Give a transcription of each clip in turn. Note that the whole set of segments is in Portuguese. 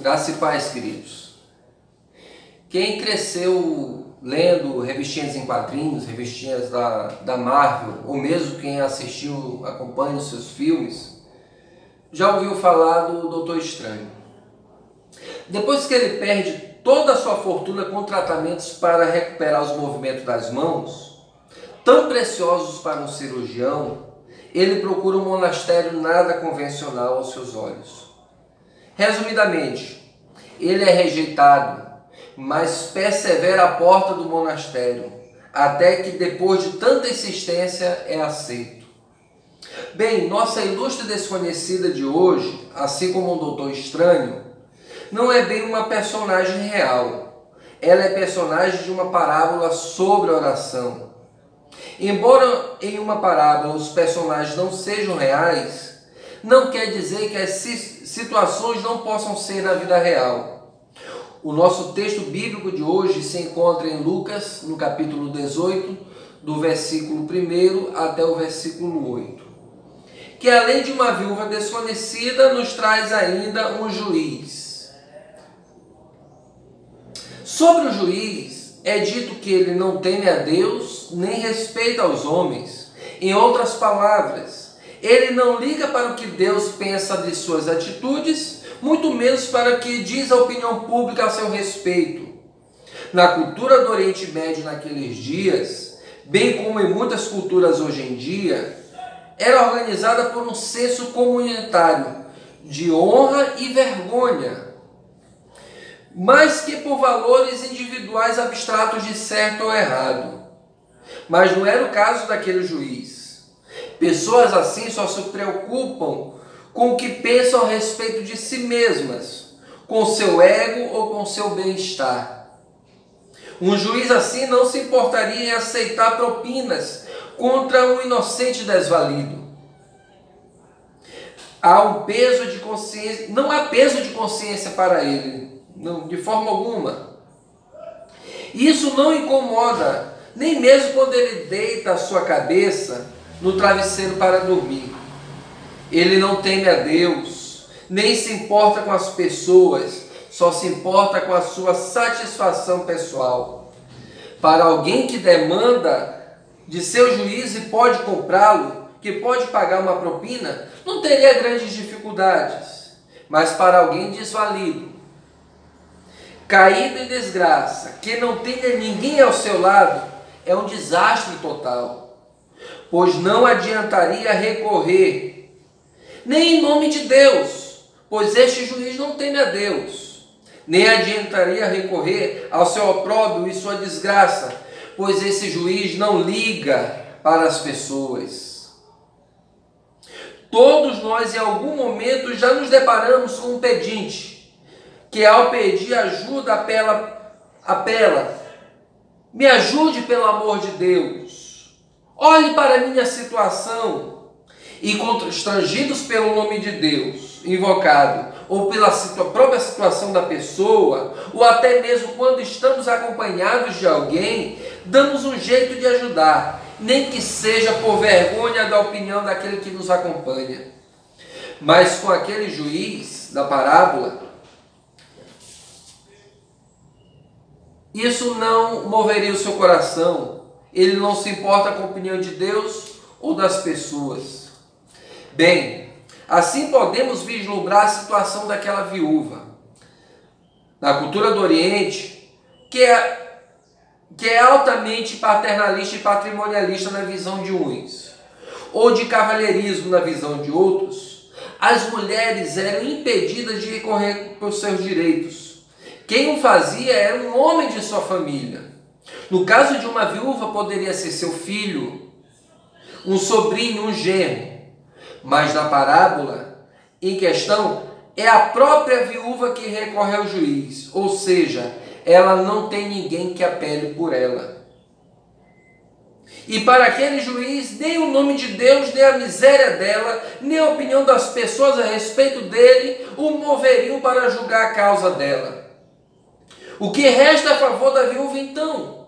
Graça e paz, queridos. Quem cresceu lendo revistinhas em quadrinhos, revistinhas da, da Marvel, ou mesmo quem assistiu, acompanha os seus filmes, já ouviu falar do Doutor Estranho. Depois que ele perde toda a sua fortuna com tratamentos para recuperar os movimentos das mãos, tão preciosos para um cirurgião, ele procura um monastério nada convencional aos seus olhos. Resumidamente, ele é rejeitado, mas persevera à porta do monastério, até que depois de tanta insistência é aceito. Bem, nossa ilustre desconhecida de hoje, assim como um doutor estranho, não é bem uma personagem real. Ela é personagem de uma parábola sobre oração. Embora em uma parábola os personagens não sejam reais, não quer dizer que as situações não possam ser na vida real. O nosso texto bíblico de hoje se encontra em Lucas, no capítulo 18, do versículo 1 até o versículo 8. Que além de uma viúva desconhecida, nos traz ainda um juiz. Sobre o juiz, é dito que ele não teme a Deus, nem respeita aos homens. Em outras palavras, ele não liga para o que Deus pensa de suas atitudes, muito menos para o que diz a opinião pública a seu respeito. Na cultura do Oriente Médio naqueles dias, bem como em muitas culturas hoje em dia, era organizada por um senso comunitário de honra e vergonha, mais que por valores individuais abstratos de certo ou errado. Mas não era o caso daquele juiz. Pessoas assim só se preocupam com o que pensam a respeito de si mesmas, com seu ego ou com seu bem-estar. Um juiz assim não se importaria em aceitar propinas contra um inocente desvalido. Há um peso de consciência, não há peso de consciência para ele, não, de forma alguma. Isso não incomoda, nem mesmo quando ele deita a sua cabeça no travesseiro para dormir. Ele não teme a Deus, nem se importa com as pessoas, só se importa com a sua satisfação pessoal. Para alguém que demanda de seu juiz e pode comprá-lo, que pode pagar uma propina, não teria grandes dificuldades. Mas para alguém desvalido, caído em desgraça, que não tenha ninguém ao seu lado, é um desastre total pois não adiantaria recorrer, nem em nome de Deus, pois este juiz não teme a Deus, nem adiantaria recorrer ao seu opróbrio e sua desgraça, pois esse juiz não liga para as pessoas. Todos nós, em algum momento, já nos deparamos com um pedinte, que ao pedir ajuda apela, apela, me ajude pelo amor de Deus. Olhe para a minha situação e constrangidos pelo nome de Deus, invocado, ou pela situa própria situação da pessoa, ou até mesmo quando estamos acompanhados de alguém, damos um jeito de ajudar, nem que seja por vergonha da opinião daquele que nos acompanha. Mas com aquele juiz da parábola, isso não moveria o seu coração, ele não se importa com a opinião de Deus ou das pessoas. Bem, assim podemos vislumbrar a situação daquela viúva. Na cultura do Oriente, que é, que é altamente paternalista e patrimonialista na visão de uns, ou de cavalheirismo na visão de outros, as mulheres eram impedidas de recorrer por seus direitos. Quem o fazia era um homem de sua família. No caso de uma viúva, poderia ser seu filho, um sobrinho, um genro. Mas na parábola em questão, é a própria viúva que recorre ao juiz, ou seja, ela não tem ninguém que apele por ela. E para aquele juiz, nem o nome de Deus, nem a miséria dela, nem a opinião das pessoas a respeito dele o moveriam para julgar a causa dela. O que resta a favor da viúva então?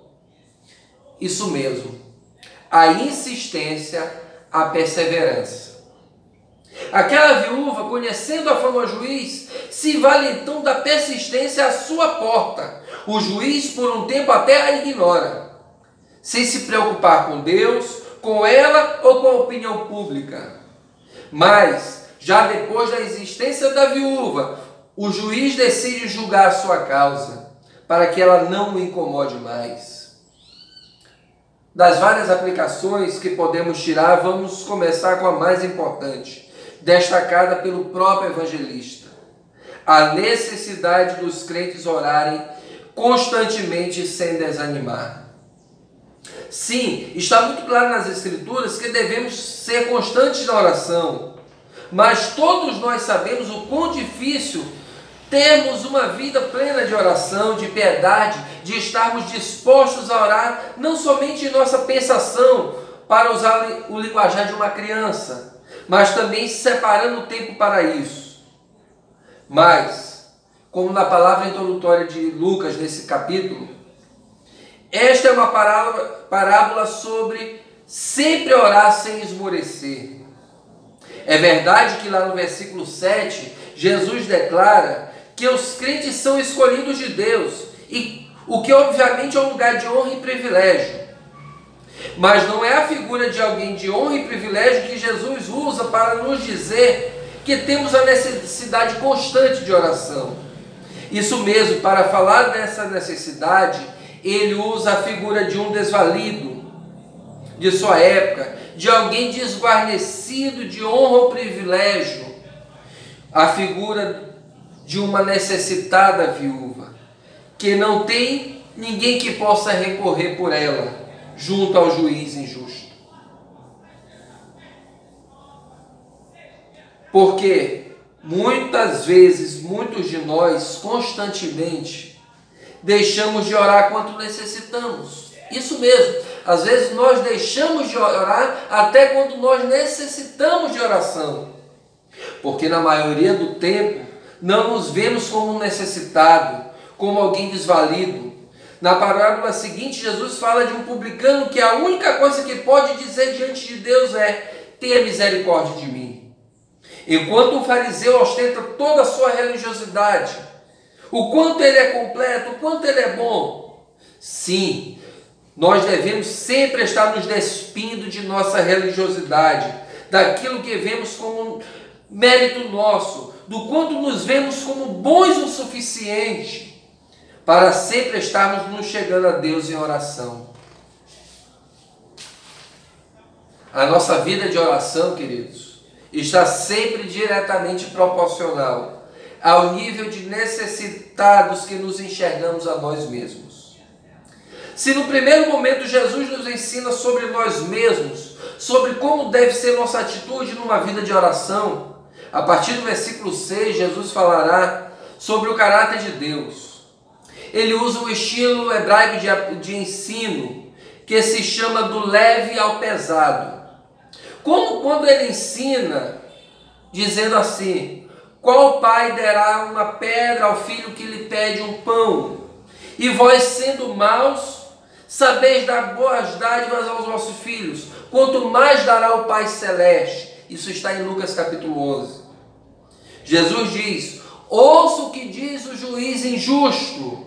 Isso mesmo. A insistência, a perseverança. Aquela viúva, conhecendo a fama juiz, se vale então da persistência à sua porta. O juiz, por um tempo, até a ignora, sem se preocupar com Deus, com ela ou com a opinião pública. Mas, já depois da existência da viúva, o juiz decide julgar a sua causa, para que ela não o incomode mais. Das várias aplicações que podemos tirar, vamos começar com a mais importante, destacada pelo próprio evangelista. A necessidade dos crentes orarem constantemente sem desanimar. Sim, está muito claro nas Escrituras que devemos ser constantes na oração, mas todos nós sabemos o quão difícil termos uma vida plena de oração, de piedade, de estarmos dispostos a orar, não somente em nossa pensação, para usar o linguajar de uma criança, mas também separando tempo para isso. Mas, como na palavra introdutória de Lucas, nesse capítulo, esta é uma parábola, parábola sobre sempre orar sem esmorecer. É verdade que lá no versículo 7, Jesus declara que os crentes são escolhidos de Deus, e o que obviamente é um lugar de honra e privilégio. Mas não é a figura de alguém de honra e privilégio que Jesus usa para nos dizer que temos a necessidade constante de oração. Isso mesmo, para falar dessa necessidade, ele usa a figura de um desvalido de sua época, de alguém desguarnecido de honra ou privilégio. A figura de uma necessitada viúva, que não tem ninguém que possa recorrer por ela junto ao juiz injusto. Porque muitas vezes, muitos de nós, constantemente, deixamos de orar quanto necessitamos. Isso mesmo. Às vezes nós deixamos de orar até quando nós necessitamos de oração. Porque na maioria do tempo não nos vemos como necessitado, como alguém desvalido. Na parábola seguinte, Jesus fala de um publicano que a única coisa que pode dizer diante de Deus é: tenha misericórdia de mim. Enquanto o fariseu ostenta toda a sua religiosidade, o quanto ele é completo, o quanto ele é bom. Sim, nós devemos sempre estar nos despindo de nossa religiosidade, daquilo que vemos como mérito nosso, do quanto nos vemos como bons o suficiente para sempre estarmos nos chegando a Deus em oração. A nossa vida de oração, queridos, está sempre diretamente proporcional ao nível de necessitados que nos enxergamos a nós mesmos. Se no primeiro momento Jesus nos ensina sobre nós mesmos, sobre como deve ser nossa atitude numa vida de oração, a partir do versículo 6, Jesus falará sobre o caráter de Deus. Ele usa o estilo hebraico de, de ensino, que se chama do leve ao pesado. Como quando ele ensina, dizendo assim: Qual pai dará uma pedra ao filho que lhe pede um pão? E vós, sendo maus, sabeis dar boas dádivas aos vossos filhos, quanto mais dará o Pai Celeste. Isso está em Lucas capítulo 11. Jesus diz: ouça o que diz o juiz injusto.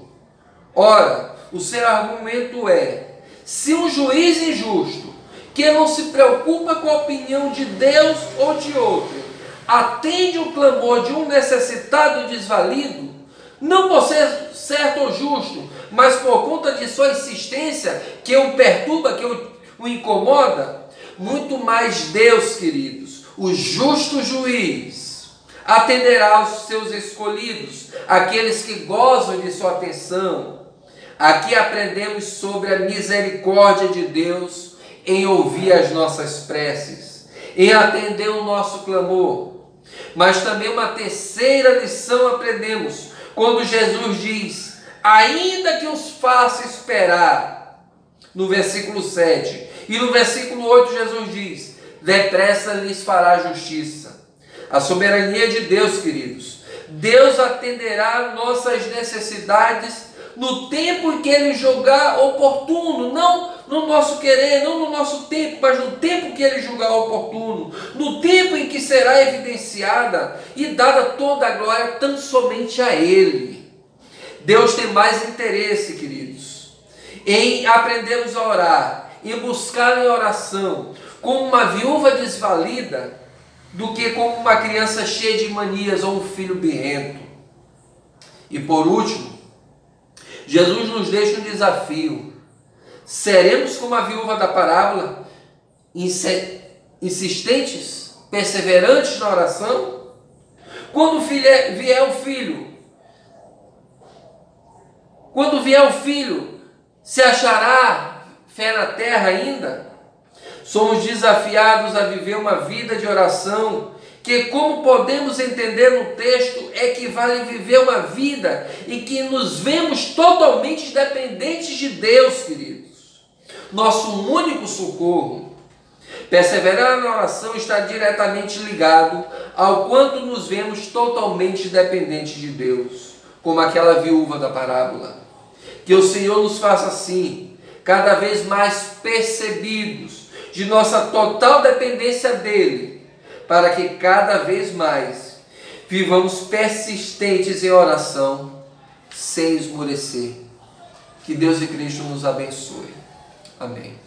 Ora, o seu argumento é: se um juiz injusto, que não se preocupa com a opinião de Deus ou de outro, atende o clamor de um necessitado e desvalido, não por ser certo ou justo, mas por conta de sua insistência, que o perturba, que o incomoda, muito mais Deus, queridos, o justo juiz, atenderá aos seus escolhidos, aqueles que gozam de sua atenção. Aqui aprendemos sobre a misericórdia de Deus em ouvir as nossas preces, em atender o nosso clamor. Mas também uma terceira lição aprendemos quando Jesus diz: Ainda que os faça esperar, no versículo 7. E no versículo 8, Jesus diz: Depressa lhes fará justiça. A soberania de Deus, queridos. Deus atenderá nossas necessidades no tempo em que Ele julgar oportuno, não no nosso querer, não no nosso tempo, mas no tempo que Ele julgar oportuno, no tempo em que será evidenciada e dada toda a glória tão somente a Ele. Deus tem mais interesse, queridos, em aprendermos a orar, em buscar em oração, como uma viúva desvalida, do que como uma criança cheia de manias ou um filho birrento. E por último, Jesus nos deixa um desafio. Seremos como a viúva da parábola, insistentes, perseverantes na oração? Quando vier o filho, quando vier o filho, se achará fé na terra ainda? Somos desafiados a viver uma vida de oração que, como podemos entender no texto, equivale a viver uma vida em que nos vemos totalmente dependentes de Deus, queridos. Nosso único socorro. Perseverar na oração está diretamente ligado ao quanto nos vemos totalmente dependentes de Deus, como aquela viúva da parábola. Que o Senhor nos faça assim, cada vez mais percebidos de nossa total dependência dEle para que cada vez mais vivamos persistentes em oração, sem esmorecer. Que Deus e Cristo nos abençoe. Amém.